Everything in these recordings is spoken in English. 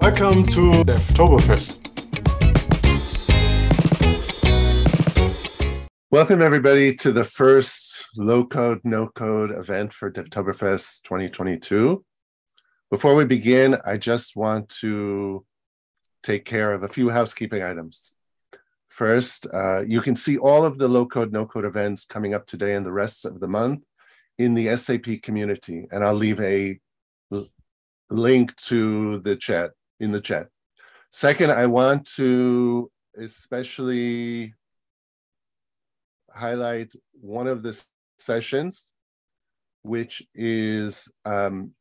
Welcome to Devtoberfest. Welcome, everybody, to the first low code, no code event for Devtoberfest 2022. Before we begin, I just want to take care of a few housekeeping items. First, uh, you can see all of the low code, no code events coming up today and the rest of the month in the SAP community. And I'll leave a link to the chat in the chat. Second, I want to especially highlight one of the sessions, which is um,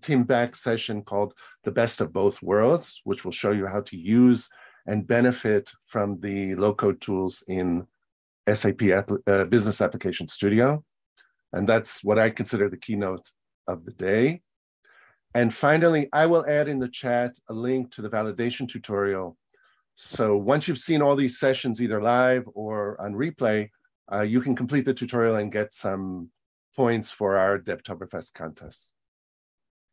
Tim Beck's session called The Best of Both Worlds, which will show you how to use and benefit from the low-code tools in SAP uh, Business Application Studio. And that's what I consider the keynote of the day. And finally, I will add in the chat a link to the validation tutorial. So once you've seen all these sessions, either live or on replay, uh, you can complete the tutorial and get some points for our Devtoberfest contest.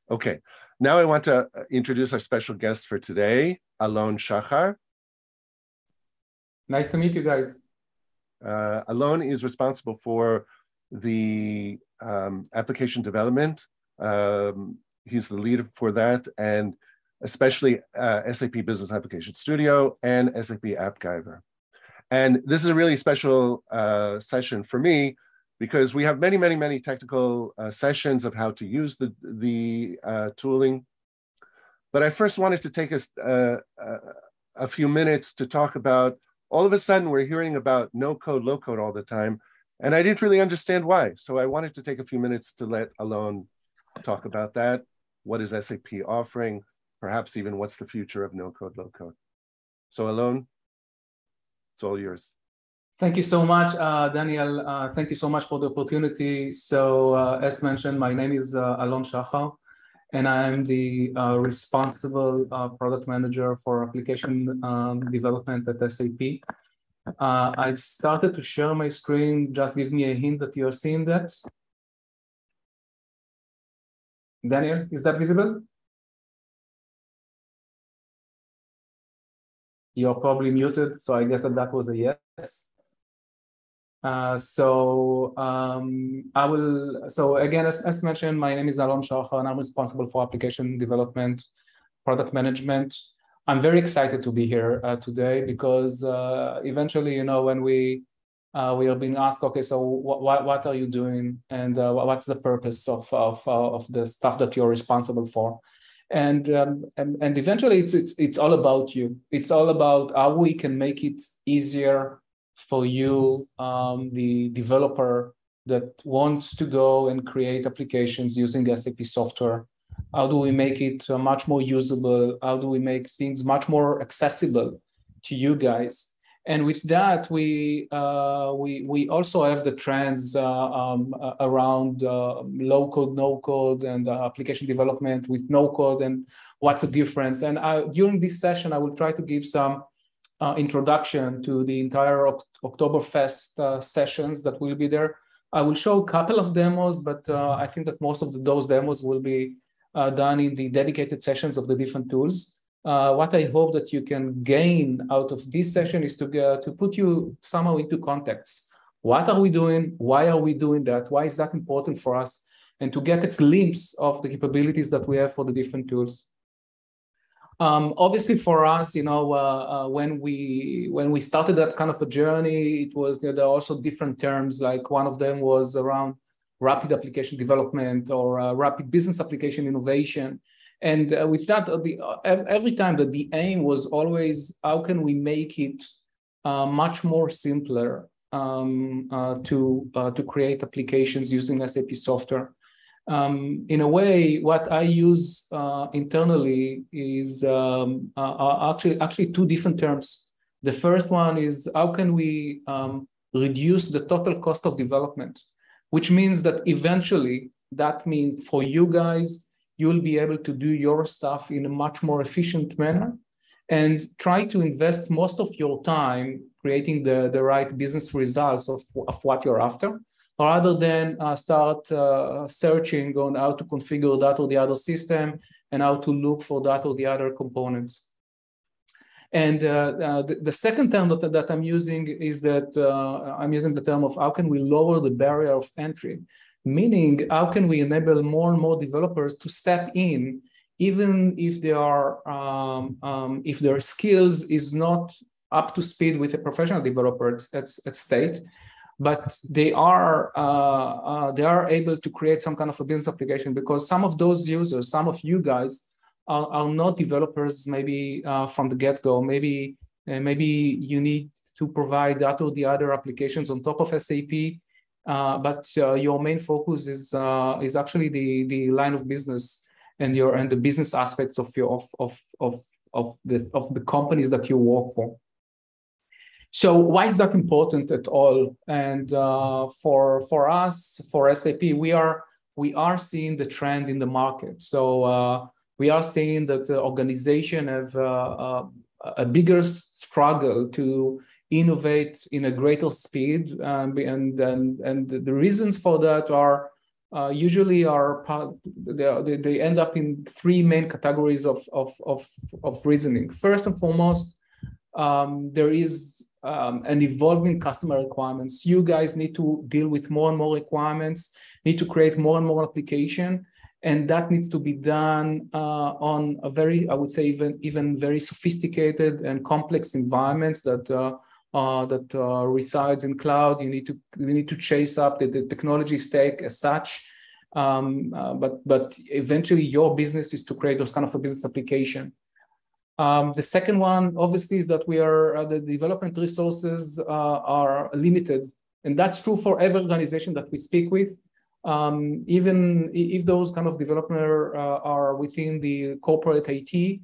Okay, now I want to uh, introduce our special guest for today, Alon Shachar. Nice to meet you guys. Uh, Alon is responsible for the um, application development. Um, he's the lead for that, and especially uh, SAP Business Application Studio and SAP AppGyver. And this is a really special uh, session for me because we have many, many, many technical uh, sessions of how to use the, the uh, tooling. But I first wanted to take us uh, uh, a few minutes to talk about, all of a sudden we're hearing about no code, low code all the time. And I didn't really understand why. So I wanted to take a few minutes to let Alon talk about that. What is SAP offering? Perhaps even what's the future of no code, low code? So Alon, it's all yours. Thank you so much, uh, Daniel. Uh, thank you so much for the opportunity. So, uh, as mentioned, my name is uh, Alon Shachar, and I'm the uh, responsible uh, product manager for application um, development at SAP. I've started to share my screen. Just give me a hint that you're seeing that. Daniel, is that visible? You're probably muted, so I guess that that was a yes. Uh, so um, I will. So again, as, as, mentioned, my name is Alon Shachar, and I'm responsible for application development, product management. I'm very excited to be here uh, today because uh, eventually, you know, when we uh, we are being asked, okay, so what what are you doing, and uh, what's the purpose of of of the stuff that you're responsible for? and um, and, and eventually it's, it's it's all about you. It's all about how we can make it easier for you um, the developer that wants to go and create applications using sap software. How do we make it uh, much more usable? How do we make things much more accessible to you guys and with that, we uh, we we also have the trends uh, um, uh, around uh, low code, no code, and uh, application development with no code, and what's the difference. And I, during this session, I will try to give some uh, introduction to the entire Devtoberfest sessions that will be there. I will show a couple of demos, but I think that most of the, those demos will be done in the dedicated sessions of the different tools uh, what I hope that you can gain out of this session is to, to put you somehow into context. What are we doing? Why are we doing that? Why is that important for us? And to get a glimpse of the capabilities that we have for the different tools. Um, obviously, for us, you know, uh, uh, when we when we started that kind of a journey, it was you know, there are also different terms. Like one of them was around rapid application development or uh, rapid business application innovation and uh, with that, uh, the, uh, every time that the aim was always how can we make it uh, much more simpler um, uh, to uh, to create applications using SAP software. Um, in a way, what I use internally is um, actually actually two different terms. The first one is how can we um, reduce the total cost of development, which means that eventually that means for you guys you'll be able to do your stuff in a much more efficient manner and try to invest most of your time creating the, the right business results of, of what you're after rather than uh, start uh, searching on how to configure that or the other system and how to look for that or the other components. And uh, uh, the, the, second term that, that I'm using is that uh, I'm using the term of how can we lower the barrier of entry, meaning how can we enable more and more developers to step in, even if they are um, um, if their skills is not up to speed with a professional developer at, at state, but they are uh, uh, they are able to create some kind of a business application because some of those users, some of you guys are, are not developers maybe uh, from the get-go. Maybe uh, maybe you need to provide that or the other applications on top of SAP, but uh, your main focus is uh, is actually the the line of business and your and the business aspects of your of of of of this of the companies that you work for. So why is that important at all? And uh, for for us, for SAP, we are we are seeing the trend in the market. So we are seeing that the organization have uh, uh, a bigger struggle to innovate in a greater speed um, and, and and the reasons for that are uh, usually are they, they end up in three main categories of of of, of reasoning. First and foremost um, there is um, an evolving customer requirements. You guys need to deal with more and more requirements need to create more and more application and that needs to be done uh, on a very, I would say, even even very sophisticated and complex environments that uh, uh, that uh, resides in cloud. You need to you need to chase up the, the technology stack as such. Um, uh, but but eventually, your business is to create those kind of a business application. Um, the second one, obviously, is that we are uh, the development resources are limited, and that's true for every organization that we speak with um, even if those kind of developers uh, are within the corporate IT,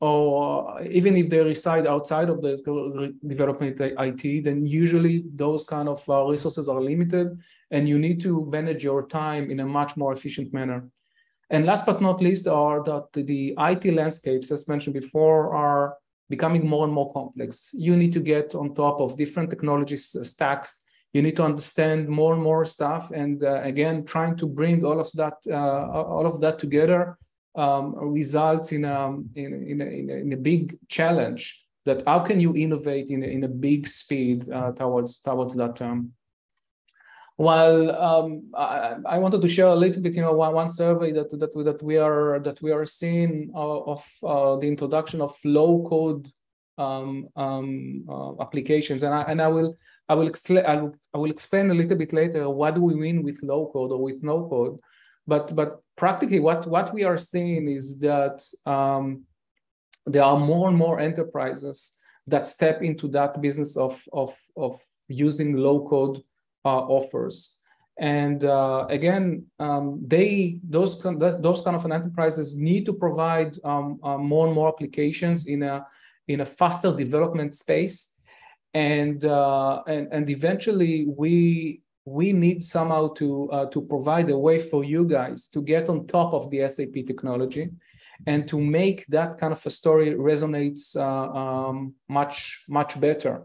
or even if they reside outside of the development IT, then usually those kind of uh, resources are limited and you need to manage your time in a much more efficient manner. And last but not least are that the IT landscapes, as mentioned before, are becoming more and more complex. You need to get on top of different technology stacks you need to understand more and more stuff and uh, again trying to bring all of that uh, all of that together um, results in a, in, in, a, in, a, in a big challenge that how can you innovate in a, in a big speed uh, towards towards that term while um, I, I, wanted to share a little bit, you know, one, one survey that, that that we are that we are seeing uh, of uh, the introduction of low code um, um, uh, applications, and I and I will I will explain I will, I will explain a little bit later what do we mean with low code or with no code, but but practically what what we are seeing is that um, there are more and more enterprises that step into that business of of of using low code uh, offers. And uh, again, um, they those those kind of enterprises need to provide um, uh, more and more applications in a in a faster development space and uh, and and eventually we we need somehow to uh, to provide a way for you guys to get on top of the SAP technology and to make that kind of a story resonates uh, um, much much better.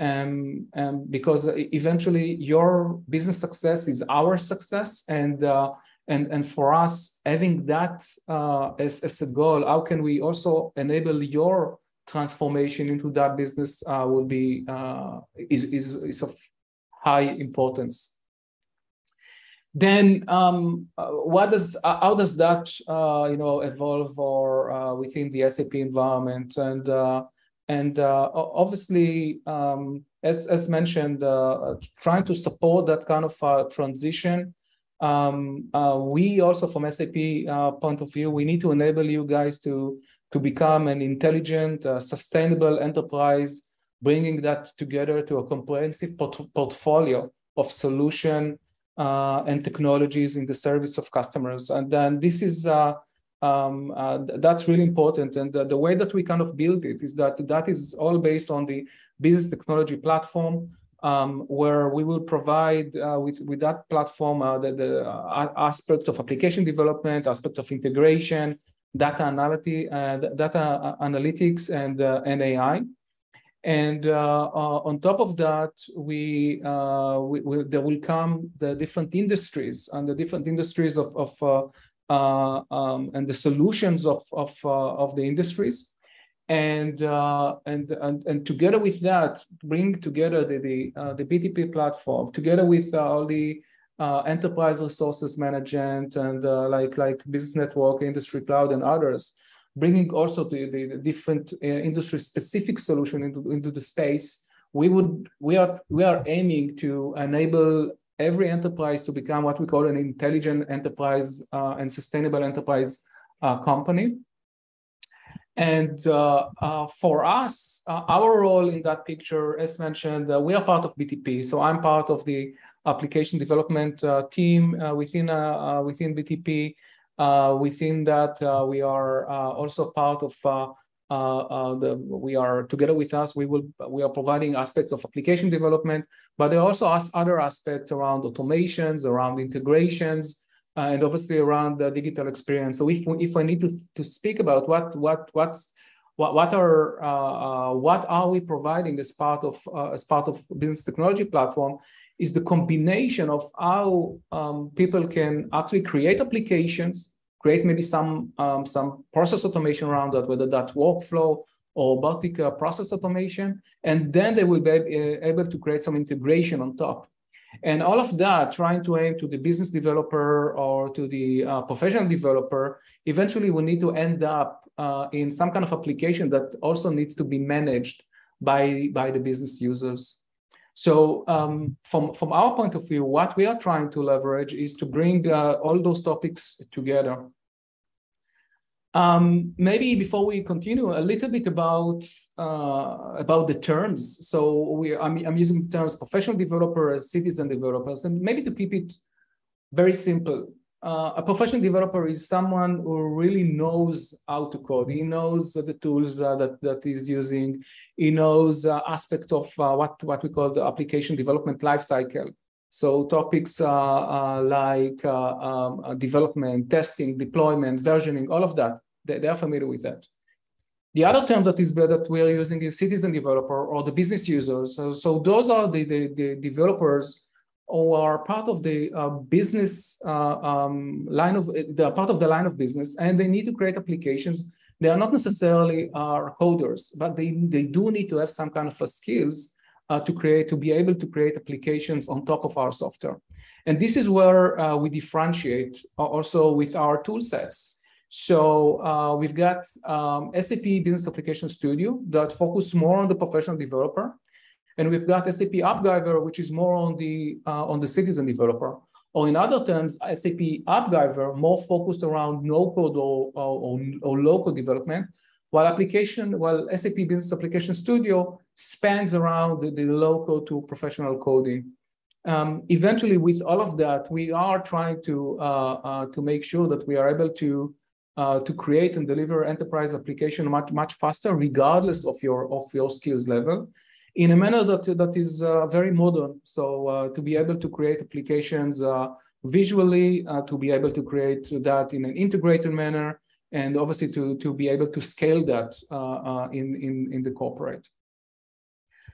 Um, and because eventually your business success is our success and uh, and and for us having that uh, as, as a goal how can we also enable your transformation into that business uh, will be uh, is, is, is of high importance. Then, um, uh, what does uh, how does that uh, you know evolve or uh, within the SAP environment? And and obviously, um, as as mentioned, trying to support that kind of transition. Um, we also, from SAP point of view, we need to enable you guys to to become an intelligent, uh, sustainable enterprise, bringing that together to a comprehensive port- portfolio of solution uh, and technologies in the service of customers. And then this is uh, um, uh, that's really important. And the, the, way that we kind of build it is that that is all based on the business technology platform, um, where we will provide uh, with with that platform uh, the, the uh, aspects of application development, aspects of integration, data analytic, uh, data analytics and, and AI. And on top of that, we, we, we, there will come the different industries and the different industries of, of uh, um, and the solutions of of uh, of the industries, and uh, and and and together with that, bring together the the, uh, the BTP platform together with all the uh, enterprise resources management and uh, like like business network, industry cloud, and others, bringing also the, the, the different uh, industry specific solution into, into the space. We would we are we are aiming to enable every enterprise to become what we call an intelligent enterprise uh, and sustainable enterprise uh, company. And uh, uh, for us, uh, our role in that picture, as mentioned, we are part of BTP. So I'm part of the application development team uh, within uh, BTP. within that, we are also part of the we are together with us. We will we are providing aspects of application development, but there are also other aspects around automations, around integrations, uh, and obviously around the digital experience. So if we, if I need to, to speak about what what what's what, what are uh, uh, what are we providing as part of as part of business technology platform is the combination of how um, people can actually create applications, create maybe some um, some process automation around that, whether that's workflow or robotic uh, process automation, and then they will be able to create some integration on top. And all of that, trying to aim to the business developer or to the uh, professional developer, eventually we need to end up uh, in some kind of application that also needs to be managed by, by the business users. So um, from, from our point of view, what we are trying to leverage is to bring uh, all those topics together. Um, maybe before we continue, a little bit about uh, about the terms. So we, I'm, I'm using terms professional developers, citizen developers, and maybe to keep it very simple uh, a professional developer is someone who really knows how to code. He knows uh, the tools uh, that, that he's using. He knows uh, aspects of uh, what, what we call the application development lifecycle. So topics uh, like um, development, testing, deployment, versioning, all of that, they, they, are familiar with that. The other term that is that we are using is citizen developer or the business users. So, so those are the, the, the developers or are part of the uh, business uh, um, line of they're part of the line of business and they need to create applications. They are not necessarily are coders but they, they do need to have some kind of skills uh, to create to be able to create applications on top of our software. And this is where uh, we differentiate uh, also with our tool sets. So uh, we've got um, sap business application studio that focus more on the professional developer and we've got SAP AppGyver, which is more on the uh, on the citizen developer. Or in other terms, SAP AppGyver more focused around no-code or, or, or low-code development, while application, while SAP Business Application Studio spans around the, the low-code to professional coding. Um, eventually, with all of that, we are trying to uh, uh, to make sure that we are able to uh, to create and deliver enterprise application much much faster, regardless of your of your skills level in a manner that, that is uh, very modern. So uh, to be able to create applications uh, visually, uh, to be able to create that in an integrated manner, and obviously to, to be able to scale that uh, uh, in, in, in the corporate.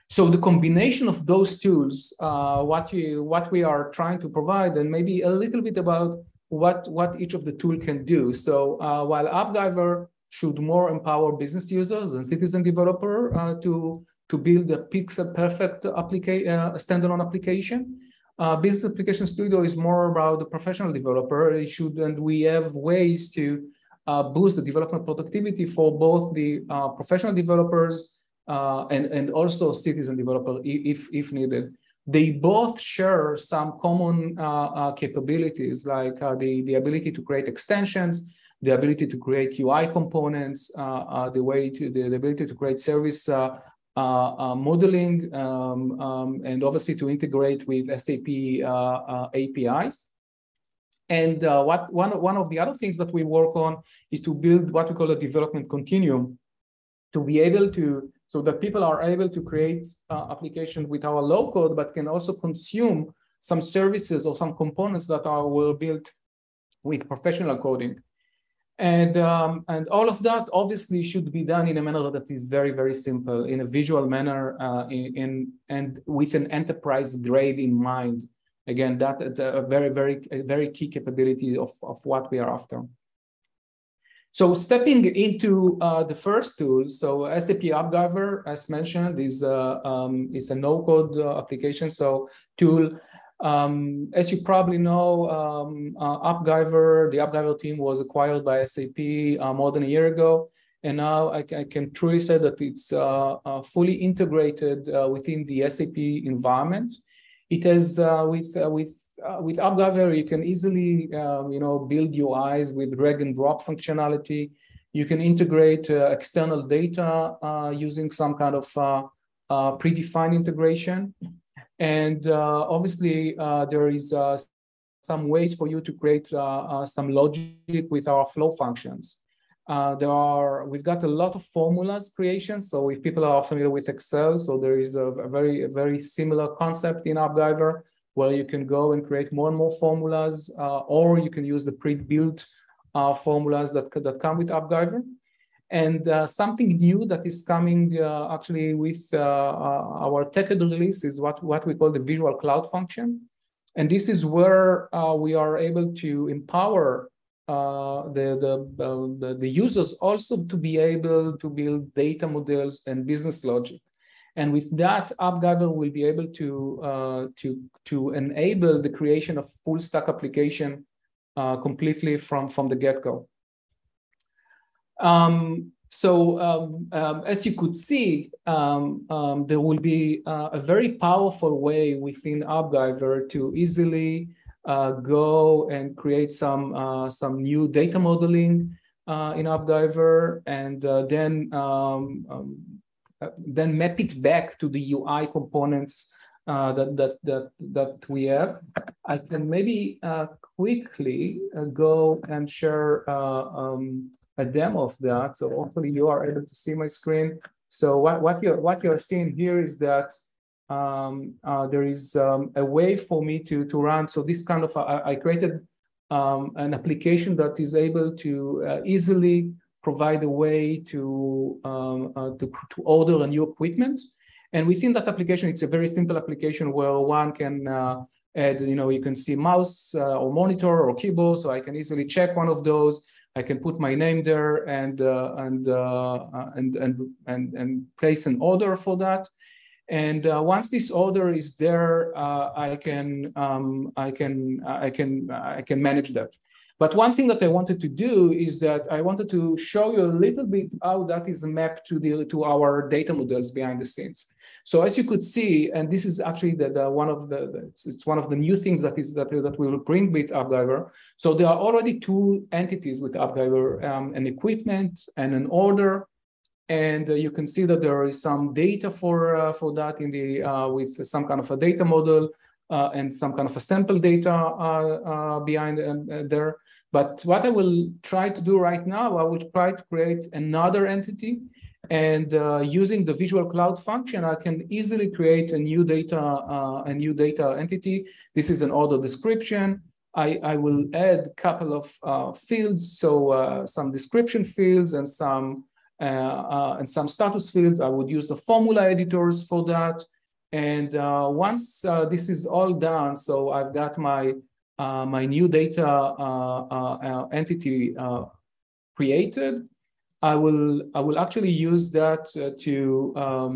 So the combination of those tools, what, we, what we are trying to provide, and maybe a little bit about what, what each of the tool can do. So while AppGyver should more empower business users and citizen developer to to build a pixel perfect applica- uh, standalone application. Uh, Business Application Studio is more about the professional developer. It should, and we have ways to uh, boost the development productivity for both the uh, professional developers uh, and, and also citizen developer if, if needed. They both share some common uh, capabilities like the, the ability to create extensions, the ability to create UI components, the way to the, the ability to create service uh, uh, modeling um, um, and obviously to integrate with SAP uh, APIs. And what one, one of the other things that we work on is to build what we call a development continuum to be able to so that people are able to create uh, application with our low code, but can also consume some services or some components that are well built with professional coding. And, um, and all of that obviously should be done in a manner that is very, very simple, in a visual manner, uh, in, in, and with an enterprise grade in mind. again, that's a very, very, a very key capability of, of what we are after. So stepping into uh, the first tool, so SAP AppGyver, as mentioned, is, uh, um, is a no-code uh, application. So tool, um, as you probably know, um, uh, AppGyver, the AppGyver team was acquired by SAP uh, more than a year ago. And now I, I can truly say that it's uh, fully integrated within the SAP environment. It has, with, with uh, with AppGyver, you can easily, um, you know, build UIs with drag and drop functionality. You can integrate uh, external data uh, using some kind of uh, uh, predefined integration. And uh, obviously, there is some ways for you to create some logic with our flow functions. there are, we've got a lot of formulas creation. So if people are familiar with Excel, so there is a, a very, a very similar concept in AppGyver where you can go and create more and more formulas, uh, or you can use the pre-built uh, formulas that, that come with AppGyver. And uh, something new that is coming uh, actually with uh, uh, our tech release is what, what we call the Visual Cloud function. And this is where we are able to empower the, the, the, the users also to be able to build data models and business logic. And with that, AppGyver will be able to, uh, to, to enable the creation of full stack application uh, completely from, from the get-go. Um, so um, um, as you could see, um, um, there will be uh, a very powerful way within AppGyver to easily uh, go and create some, uh, some new data modeling uh, in AppGyver and then um, then map it back to the UI components uh, that, that, that, that we have. I can maybe uh, quickly uh, go and share uh, um, a demo of that. So hopefully you are able to see my screen. So what, what, you're, what you're seeing here is that um, uh, there is um, a way for me to, to run. So this kind of, I, I created um, an application that is able to uh, easily provide a way to, um, uh, to, to, order a new equipment. And within that application, it's a very simple application where one can uh, add, you know, you can see mouse uh, or monitor or keyboard. So I can easily check one of those. I can put my name there and uh, and, uh, uh, and and and and place an order for that. And once this order is there, I can um, I can I can I can manage that. But one thing that I wanted to do is that I wanted to show you a little bit how that is mapped to the to our data models behind the scenes. So as you could see, and this is actually the, the one of the, the it's, it's, one of the new things that is that, that we will bring with AppGyver. So there are already two entities with AppGyver, um, an equipment and an order. And uh, you can see that there is some data for uh, for that in the uh, with some kind of a data model uh, and some kind of a sample data uh, uh, behind there. But what I will try to do right now, I will try to create another entity and uh, using the visual cloud function, I can easily create a new data, uh, a new data entity. This is an order description. I, I will add a couple of uh, fields, so uh, some description fields and some uh, and some status fields. I would use the formula editors for that. And once this is all done, so I've got my uh, my new data uh, uh, entity created, I will I will actually use that to um,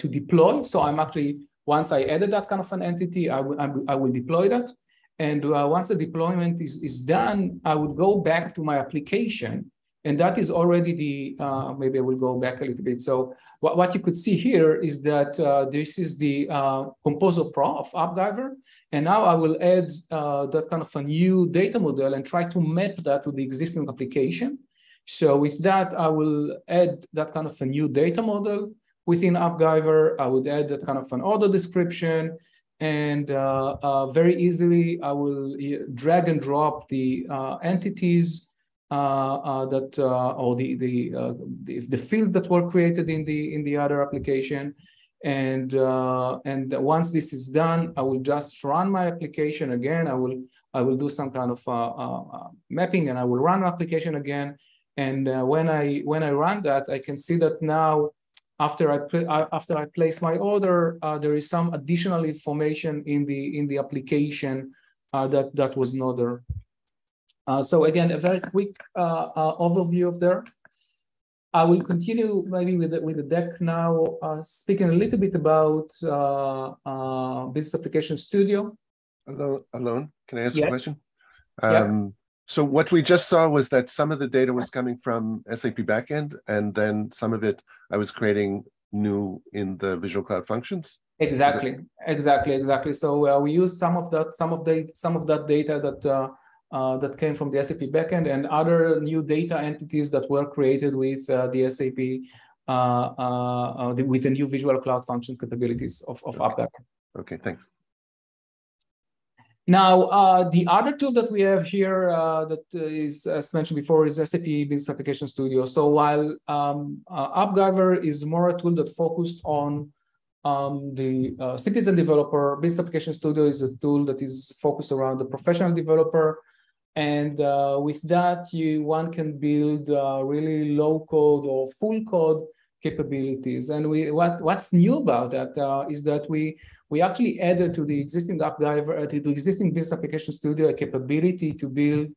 to deploy. So I'm actually once I added that kind of an entity, I will I will deploy that. And uh, once the deployment is, is done, I would go back to my application. And that is already the, uh, maybe I will go back a little bit. So what, what you could see here is that uh, this is the Composer Pro of AppGyver. And now I will add uh, that kind of a new data model and try to map that to the existing application. So with that, I will add that kind of a new data model within AppGyver. I would add that kind of an order description. And uh, uh, very easily, I will uh, drag and drop the uh, entities uh, uh, that, or the, the, the, the field that were created in the, in the other application. And, uh, and once this is done, I will just run my application again. I will, I will do some kind of uh, uh, uh mapping and I will run application again. And uh, when, I, when I run that, I can see that now after I after I place my order, uh, there is some additional information in the in the application uh, that that was not there. Uh, so again, a very quick uh, uh, overview of there. I will continue maybe with the, with the deck now, uh, speaking a little bit about Business Application Studio. Alon, Alon. Can I ask yeah. a question? Um, yeah. So what we just saw was that some of the data was coming from SAP backend, and then some of it I was creating new in the Visual Cloud Functions. Exactly, exactly, exactly. So uh, we use some of that, some of the, some of that data that uh, uh, that came from the SAP backend and other new data entities that were created with uh, the SAP uh, uh, the, with the new Visual Cloud Functions capabilities of of okay. Okay, thanks. Now, uh, the other tool that we have here uh, that is, as mentioned before, is SAP Business Application Studio. So while um, uh, AppGyver is more a tool that focused on um, the uh, citizen developer, Business Application Studio is a tool that is focused around the professional developer. And uh, with that, you one can build uh, really low code or full code capabilities. And we what what's new about that uh, is that we we actually added to the existing AppGyver, uh, to the existing business application studio, a capability to build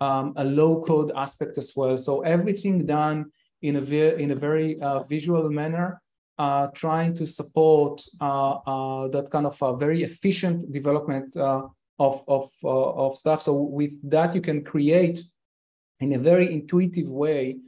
um, a low code aspect as well. So everything done in a, very in a very uh, visual manner, uh, trying to support uh, uh, that kind of a very efficient development uh, of, of, of stuff. So with that, you can create in a very intuitive way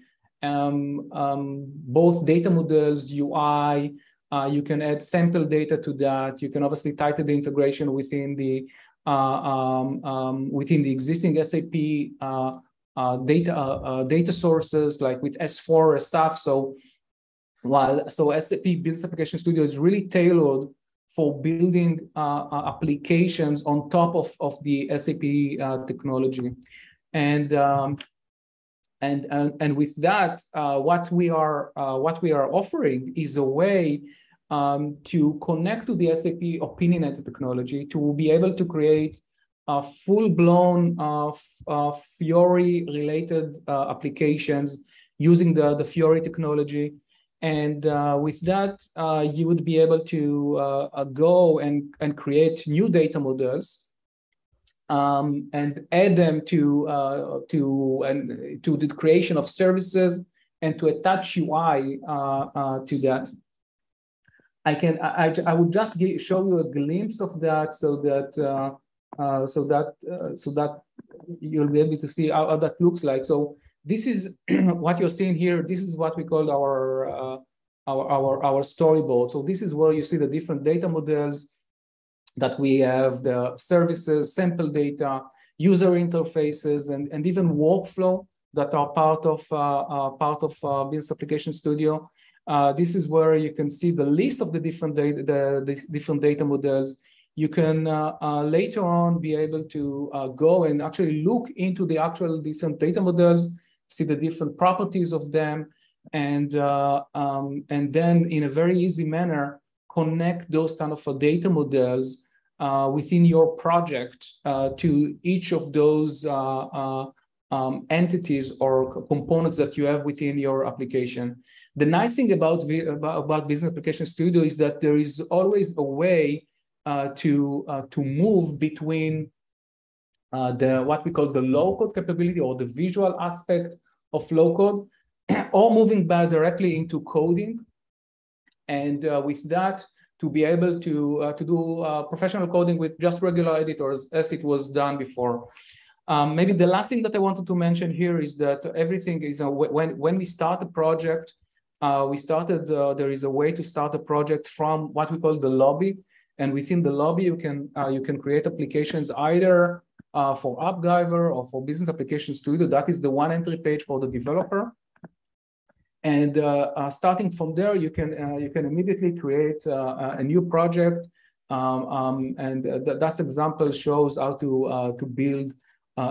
um, um, both data models, UI, uh, you can add sample data to that. You can obviously tighten the integration within the uh, um, um, within the existing SAP uh, uh, data uh, data sources, like with S4 stuff. So while so SAP Business Application Studio is really tailored for building applications on top of, of the SAP technology. And um, and, and, and with that, uh, what we are uh, what we are offering is a way um, to connect to the SAP opinionated technology to be able to create a full-blown uh, uh, Fiori-related uh, applications using the, the Fiori technology. And with that, you would be able to go and, and create new data models um, and add them to uh, to and to the creation of services and to attach UI uh, uh, to that. I can I, I would just give, show you a glimpse of that so that uh, uh, so that uh, so that you'll be able to see how, how that looks like. So this is what you're seeing here. This is what we call our our our our storyboard. So this is where you see the different data models that we have the services, sample data, user interfaces, and, and even workflow that are part of uh, uh, part of uh, Business Application Studio. Uh, this is where you can see the list of the different data, the, the different data models. You can uh, uh, later on be able to go and actually look into the actual different data models, see the different properties of them, and um, and then in a very easy manner connect those kind of data models uh, within your project uh, to each of those uh, uh, um, entities or components that you have within your application. The nice thing about, about, Business Application Studio is that there is always a way uh, to, uh, to move between the what we call the low code capability or the visual aspect of low code, or moving back directly into coding. And with that, to be able to, uh, to do uh, professional coding with just regular editors as it was done before. Um, maybe the last thing that I wanted to mention here is that everything is, uh, when, when we start a project, uh, we started, uh, there is a way to start a project from what we call the lobby. And within the lobby, you can, uh, you can create applications either for AppGyver or for Business Application Studio. That is the one entry page for the developer. And uh, uh, starting from there, you can uh, you can immediately create a new project. Um, um, and th that example shows how to to build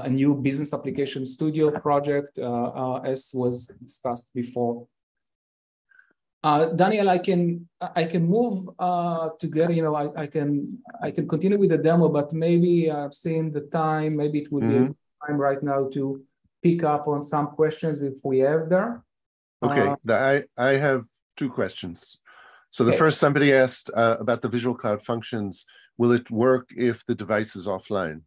a new business application studio project, as was discussed before. Uh, Daniel, I can I can move uh, together. You know, I, I can I can continue with the demo, but maybe I've seen the time. Maybe it would mm -hmm. be mm-hmm. time right now to pick up on some questions if we have there. Okay, uh, I I have two questions. So the Okay. first, somebody asked uh, about the Visual Cloud Functions. Will it work if the device is offline?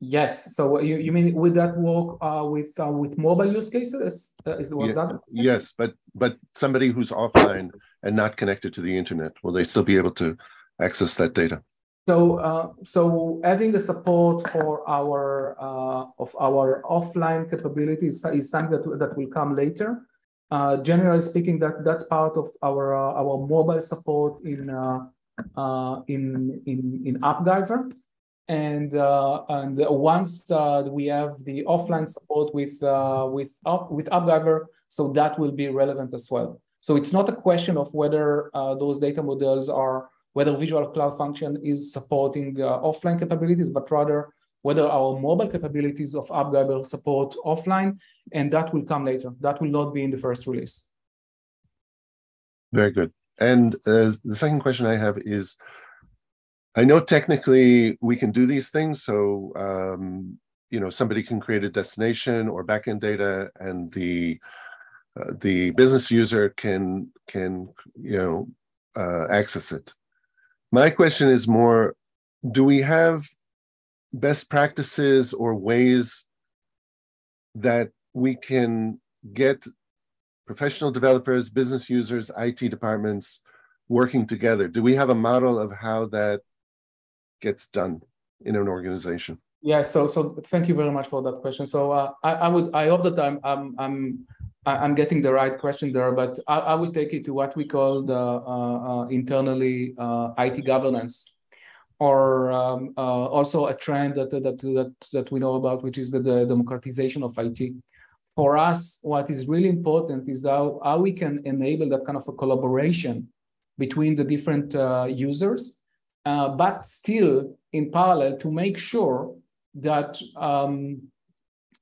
Yes. So you, you mean would that work uh, with uh, with mobile use cases? Uh, is was Yeah, that? Yes, but but somebody who's offline and not connected to the internet, will they still be able to access that data? So, uh, so having the support for our uh, of our offline capabilities is something that, that will come later. Uh, generally speaking, that that's part of our uh, our mobile support in uh, uh, in in in AppGyver, and and once we have the offline support with with App, with AppGyver, so that will be relevant as well. So it's not a question of whether those data models are whether Visual Cloud Function is supporting uh, offline capabilities, but rather whether our mobile capabilities of AppGyver support offline, and that will come later. That will not be in the first release. Very good. And uh, the second question I have is, I know technically we can do these things. So, um, you know, somebody can create a destination or backend data, and the uh, the business user can can you know uh, access it. My question is more: Do we have best practices or ways that we can get professional developers, business users, IT departments working together? Do we have a model of how that gets done in an organization? Yeah. So so thank you very much for that question. So uh, I, I would I hope that I'm I'm I'm I'm getting the right question there, but I, I will take it to what we call the uh, uh, internally uh, IT governance, or um, uh, also a trend that, that that that we know about, which is the, the democratization of IT. For us, what is really important is how, how we can enable that kind of a collaboration between the different uh, users, uh, but still in parallel to make sure that um,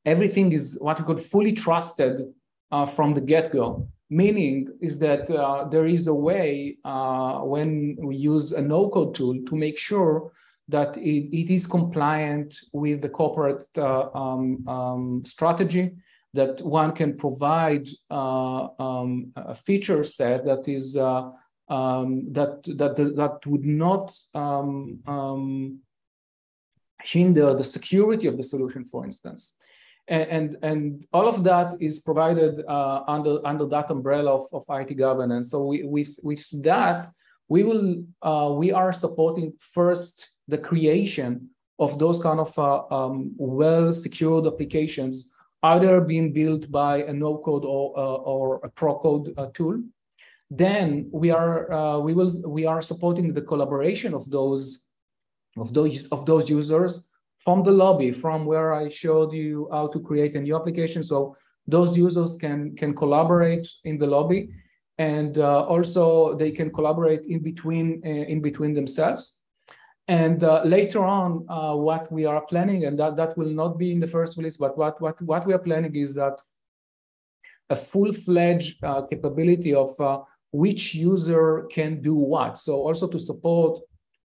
everything is what we call fully trusted uh, from the get-go. Meaning is that uh, there is a way uh, when we use a no-code tool to make sure that it, it is compliant with the corporate uh, um, um, strategy, that one can provide uh, um, a feature set that is uh, um, that, that that would not um, um, hinder the security of the solution, for instance. And, and, all of that is provided uh, under, under that umbrella of, of IT governance. So we, with, with that, we will uh, we are supporting first the creation of those kind of uh, um, well secured applications, either being built by a no code or, uh, or a pro code uh, tool. Then we are uh, we will we are supporting the collaboration of those of those of those users from the lobby, from where I showed you how to create a new application. So those users can can collaborate in the lobby, and uh, also they can collaborate in between uh, in between themselves. And uh, later on, uh, what we are planning, and that, that will not be in the first release, but what what what we are planning is that a full-fledged uh, capability of uh, which user can do what. So also to support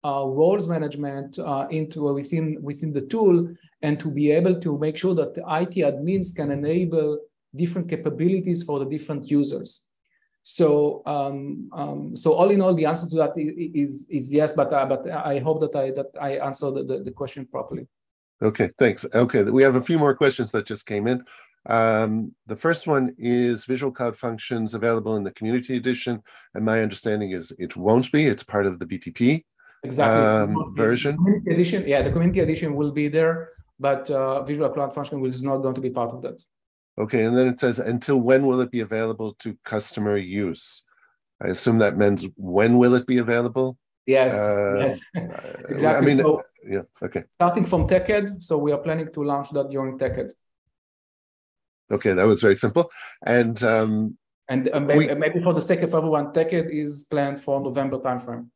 roles management uh, into within within the tool and to be able to make sure that the IT admins can enable different capabilities for the different users. So um, um, so all in all, the answer to that is is yes, but uh, but I hope that I that I answered the, the, the question properly. Okay, thanks. Okay, we have a few more questions that just came in. Um, the first one is Visual Cloud Functions available in the Community Edition, and my understanding is it won't be. It's part of the BTP exactly um, version. The community edition, yeah, the community edition will be there, but uh, Visual Cloud Function is not going to be part of that. Okay, and then it says until when will it be available to customer use? I assume that means when will it be available? Yes, Uh, yes, Uh, exactly. I mean, so yeah. Okay. starting from TechEd, so we are planning to launch that during TechEd. Okay, that was very simple. And um, And uh, maybe, We- maybe for the sake of everyone, TechEd is planned for November timeframe.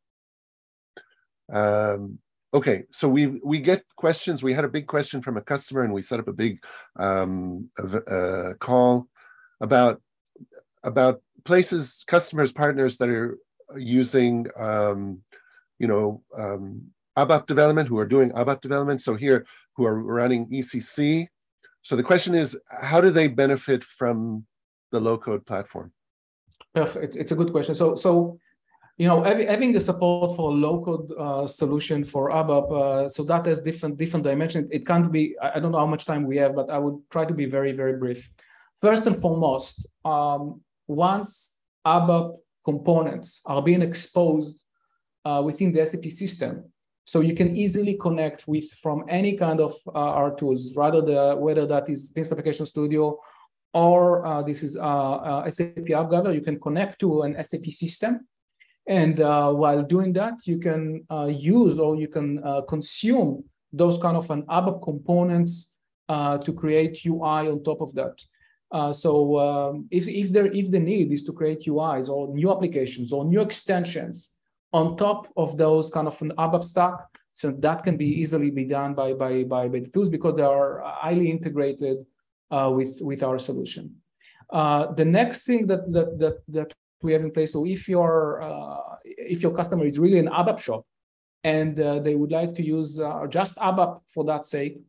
Um, okay, so we we get questions. We had a big question from a customer, and we set up a big um, a call about about places, customers, partners that are using um, you know um, ABAP development, who are doing ABAP development. So here, who are running ECC. So the question is, how do they benefit from the low code platform? Perfect. It's a good question. So, so you know, having the support for low-code uh, solution for ABAP, uh, so that has different different dimensions. It can't be. I don't know how much time we have, but I would try to be very very brief. First and foremost, um, once ABAP components are being exposed uh, within the SAP system, so you can easily connect with from any kind of uh, our tools, rather the whether that is Business Application Studio or uh, this is uh, uh, SAP AppGyver, you can connect to an SAP system. And uh, while doing that, you can uh, use or you can uh, consume those kind of an ABAP components to create UI on top of that. so um, if, if, there, if the need is to create UIs or new applications or new extensions on top of those kind of an ABAP stack, so that can be easily be done by, by, by, by the tools because they are highly integrated uh, with, with our solution. Uh, the next thing that, that, that, that we have in place, so if your, uh, if your customer is really an ABAP shop and uh, they would like to use uh, just ABAP for that sake,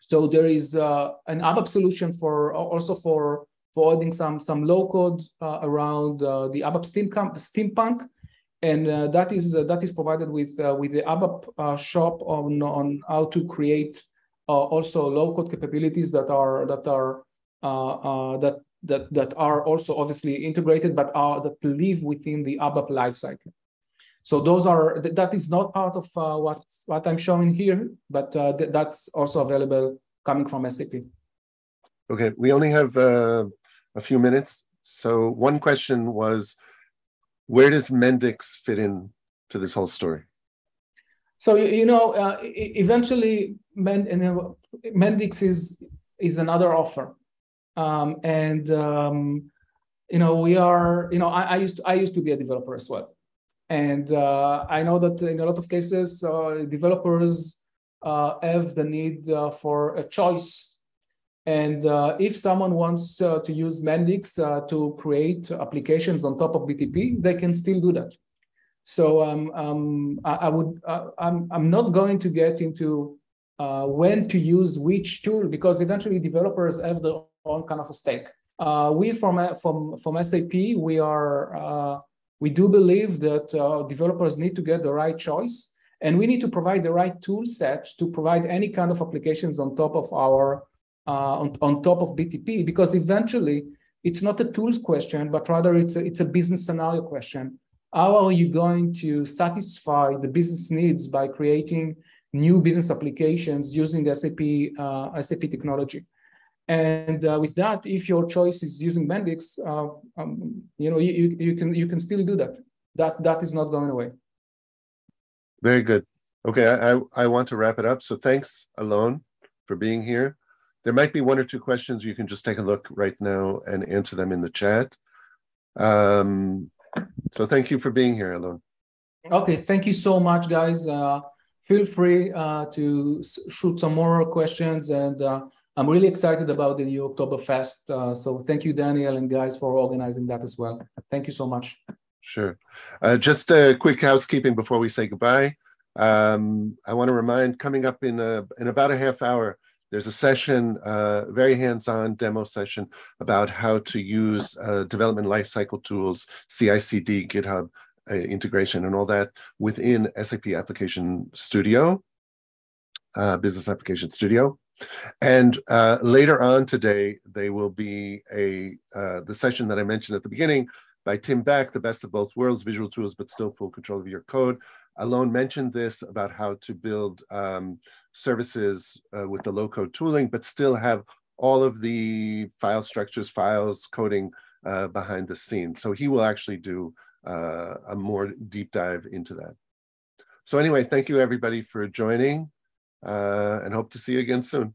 so there is uh, an ABAP solution for also for for adding some some low code around the ABAP Steampunk, Steampunk. And uh, that is uh, that is provided with uh, with the ABAP shop on on how to create uh, also low code capabilities that are that are uh, uh, that that that are also obviously integrated, but are that live within the ABAP lifecycle. So those are that is not part of uh, what what I'm showing here, but uh, th that's also available coming from SAP. Okay, we only have uh, a few minutes. So one question was, where does Mendix fit in to this whole story? So you know, uh, eventually, Mendix is is another offer, um, and um, you know we are. You know, I, I, used to, I used to be a developer as well, and uh, I know that in a lot of cases, uh, developers uh, have the need uh, for a choice. And uh, if someone wants to use Mendix to create applications on top of BTP, they can still do that. So um, um, I, I, would uh, I'm I'm not going to get into uh, when to use which tool because eventually developers have their own kind of a stake. Uh, we from uh, from from SAP we are uh, we do believe that uh, developers need to get the right choice and we need to provide the right tool set to provide any kind of applications on top of our on, on top of BTP because eventually it's not a tools question but rather it's a, it's a business scenario question how are you going to satisfy the business needs by creating new business applications using SAP, uh, SAP technology? And uh, with that, if your choice is using Mendix, uh, um, you know, you, you, can you can still do that. That that is not going away. Very good. Okay, I, I want to wrap it up. So thanks, Alon, for being here. There might be one or two questions. You can just take a look right now and answer them in the chat. Um, so thank you for being here, Alon. Okay, thank you so much, guys. Uh, feel free uh, to shoot some more questions, and uh, I'm really excited about the new Devtoberfest. Uh, so thank you, Daniel, and guys, for organizing that as well. Thank you so much. Sure. Uh, just a quick housekeeping before we say goodbye. Um, I want to remind, coming up in a, in about a half hour, there's a session, uh, very hands-on demo session about how to use uh, development lifecycle tools, CI/CD, GitHub uh, integration, and all that within SAP Application Studio, uh, Business Application Studio. And uh, later on today, they will be a uh, the session that I mentioned at the beginning by Tim Beck, the best of both worlds, visual tools, but still full control of your code. Alon mentioned this about how to build um, services uh, with the low code tooling, but still have all of the file structures, files, coding uh, behind the scenes. So he will actually do uh, a more deep dive into that. So anyway, thank you everybody for joining uh, and hope to see you again soon.